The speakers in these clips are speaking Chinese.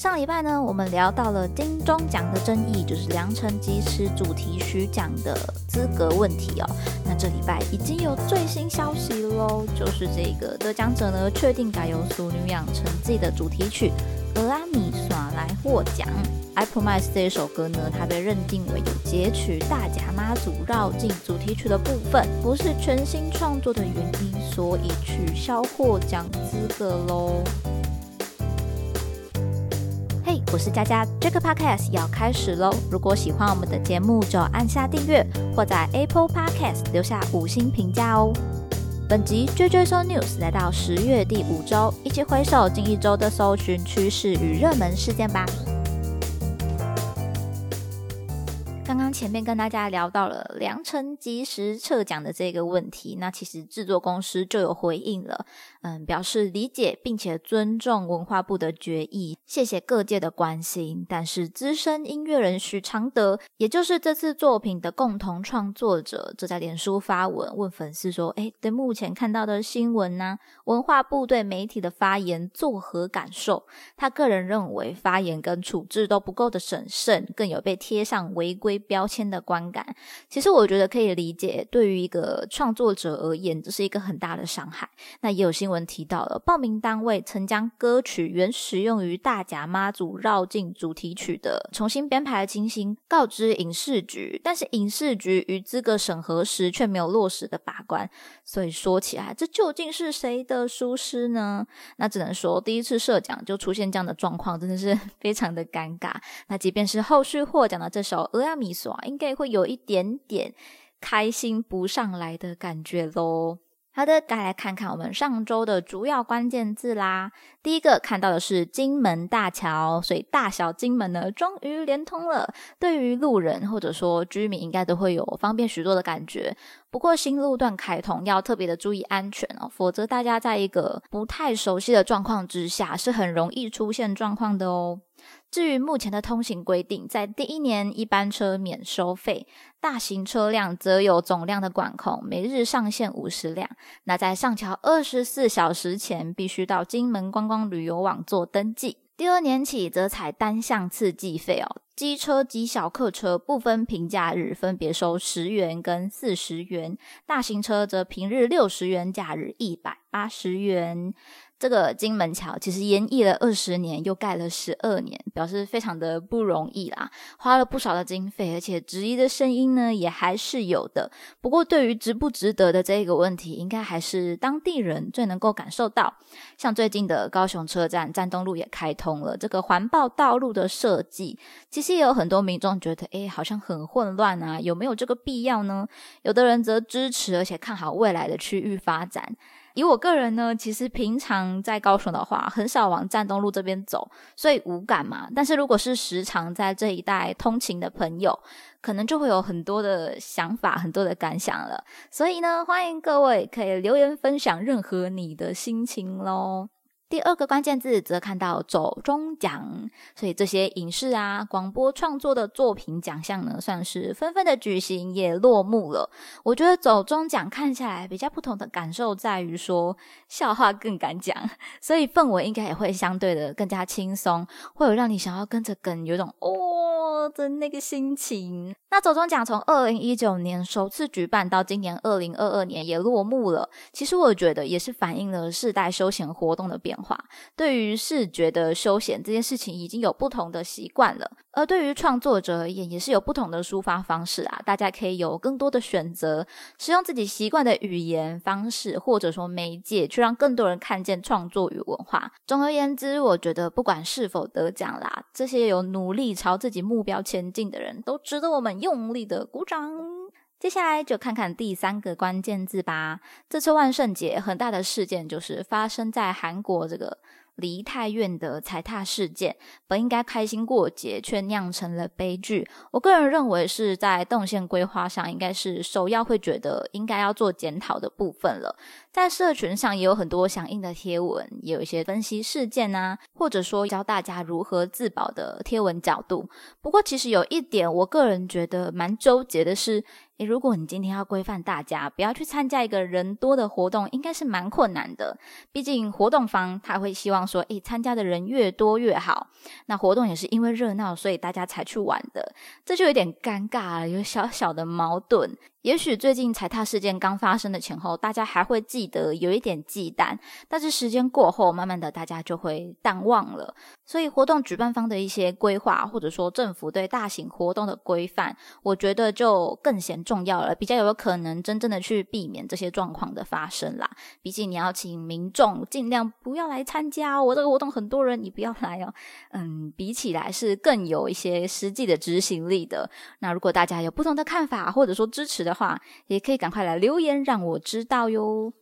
上礼拜呢，我们聊到了金钟奖的争议，就是良辰吉时主题曲奖的资格问题哦。那这礼拜已经有最新消息喽，就是这个得奖者呢，确定改由《俗女养成记》的主题曲《俄阿米耍》来获奖。I Promise 这一首歌呢，它被认定为有截取大甲妈祖绕境主题曲的部分，不是全新创作的原因，所以取消获奖资格喽。我是佳佳，这个 Podcast 要开始喽！如果喜欢我们的节目，就按下订阅，或在 Apple Podcast 留下五星评价哦。本集追追搜 News 来到十月第五周，一起回首近一周的搜寻趋势与热门事件吧。刚刚前面跟大家聊到了良辰吉时撤奖的这个问题，那其实制作公司就有回应了，嗯，表示理解并且尊重文化部的决议，谢谢各界的关心。但是资深音乐人许常德，也就是这次作品的共同创作者，就在脸书发文问粉丝说：“哎，对目前看到的新闻呢，文化部对媒体的发言作何感受？”他个人认为发言跟处置都不够的审慎，更有被贴上违规。标签的观感，其实我觉得可以理解。对于一个创作者而言，这是一个很大的伤害。那也有新闻提到了，报名单位曾将歌曲原使用于大甲妈祖绕境主题曲的重新编排的情形告知影视局，但是影视局于资格审核时却没有落实的把关。所以说起来，这究竟是谁的疏失呢？那只能说第一次设奖就出现这样的状况，真的是 非常的尴尬。那即便是后续获奖的这首《俄亚米》。应该会有一点点开心不上来的感觉喽。好的，该来看看我们上周的主要关键字啦。第一个看到的是金门大桥，所以大小金门呢终于连通了。对于路人或者说居民，应该都会有方便许多的感觉。不过新路段开通要特别的注意安全哦，否则大家在一个不太熟悉的状况之下，是很容易出现状况的哦。至于目前的通行规定，在第一年一班车免收费，大型车辆则有总量的管控，每日上限五十辆。那在上桥二十四小时前，必须到金门观光旅游网做登记。第二年起，则采单向次计费哦，机车及小客车不分平假日，分别收十元跟四十元；大型车则平日六十元，假日一百八十元。这个金门桥其实延役了二十年，又盖了十二年，表示非常的不容易啦，花了不少的经费，而且质疑的声音呢也还是有的。不过对于值不值得的这个问题，应该还是当地人最能够感受到。像最近的高雄车站站东路也开通了，这个环抱道路的设计，其实也有很多民众觉得，哎，好像很混乱啊，有没有这个必要呢？有的人则支持，而且看好未来的区域发展。以我个人呢，其实平常在高雄的话，很少往站东路这边走，所以无感嘛。但是如果是时常在这一带通勤的朋友，可能就会有很多的想法、很多的感想了。所以呢，欢迎各位可以留言分享任何你的心情喽。第二个关键字则看到走中奖，所以这些影视啊、广播创作的作品奖项呢，算是纷纷的举行，也落幕了。我觉得走中奖看下来比较不同的感受在于说，笑话更敢讲，所以氛围应该也会相对的更加轻松，会有让你想要跟着梗，有种哦的那个心情。那走中奖从二零一九年首次举办到今年二零二二年也落幕了，其实我觉得也是反映了世代休闲活动的变。化对于视觉的休闲这件事情已经有不同的习惯了，而对于创作者而言也是有不同的抒发方式啊。大家可以有更多的选择，使用自己习惯的语言方式或者说媒介，去让更多人看见创作与文化。总而言之，我觉得不管是否得奖啦，这些有努力朝自己目标前进的人都值得我们用力的鼓掌。接下来就看看第三个关键字吧。这次万圣节很大的事件就是发生在韩国这个。梨泰院的踩踏事件，本应该开心过节，却酿成了悲剧。我个人认为是在动线规划上，应该是首要会觉得应该要做检讨的部分了。在社群上也有很多响应的贴文，也有一些分析事件啊，或者说教大家如何自保的贴文角度。不过，其实有一点，我个人觉得蛮纠结的是，诶，如果你今天要规范大家不要去参加一个人多的活动，应该是蛮困难的。毕竟活动方他会希望说，诶，参加的人越多越好。那活动也是因为热闹，所以大家才去玩的，这就有点尴尬了，有小小的矛盾。也许最近踩踏事件刚发生的前后，大家还会记得有一点忌惮，但是时间过后，慢慢的大家就会淡忘了。所以活动举办方的一些规划，或者说政府对大型活动的规范，我觉得就更显重要了，比较有可能真正的去避免这些状况的发生啦。毕竟你要请民众尽量不要来参加，我这个活动很多人，你不要来哦。嗯，比起来是更有一些实际的执行力的。那如果大家有不同的看法，或者说支持，的话，也可以赶快来留言让我知道哟。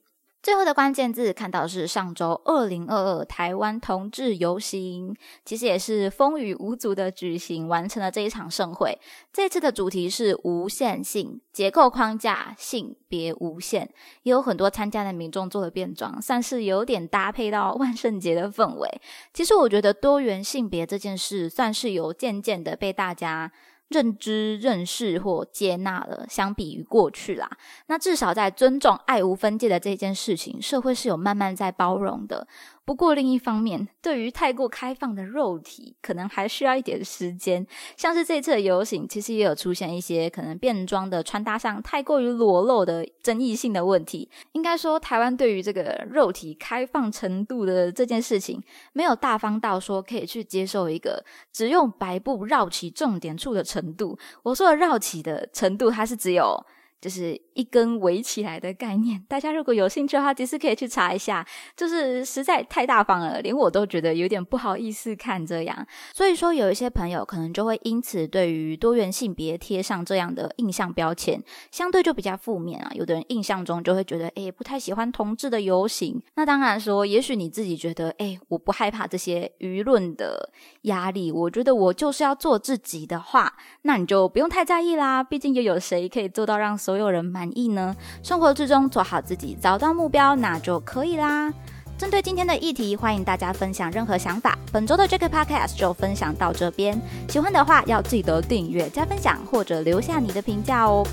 最后的关键字看到是上周二零二二台湾同志游行，其实也是风雨无阻的举行，完成了这一场盛会。这次的主题是无限性结构框架，性别无限，也有很多参加的民众做了变装，算是有点搭配到万圣节的氛围。其实我觉得多元性别这件事，算是有渐渐的被大家。认知、认识或接纳了，相比于过去啦，那至少在尊重、爱无分界的这件事情，社会是有慢慢在包容的。不过另一方面，对于太过开放的肉体，可能还需要一点时间。像是这次的游行，其实也有出现一些可能变装的穿搭上太过于裸露的争议性的问题。应该说，台湾对于这个肉体开放程度的这件事情，没有大方到说可以去接受一个只用白布绕起重点处的程度。我说的绕起的程度，它是只有。就是一根围起来的概念，大家如果有兴趣的话，其实可以去查一下。就是实在太大方了，连我都觉得有点不好意思看这样。所以说，有一些朋友可能就会因此对于多元性别贴上这样的印象标签，相对就比较负面啊。有的人印象中就会觉得，哎，不太喜欢同志的游行。那当然说，也许你自己觉得，哎，我不害怕这些舆论的压力，我觉得我就是要做自己的话，那你就不用太在意啦。毕竟又有谁可以做到让。所有人满意呢？生活之中做好自己，找到目标，那就可以啦。针对今天的议题，欢迎大家分享任何想法。本周的 Jack Podcast 就分享到这边，喜欢的话要记得订阅、加分享或者留下你的评价哦。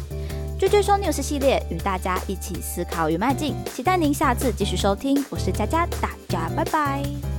追追说 News 系列与大家一起思考与迈进，期待您下次继续收听。我是佳佳，大家拜拜。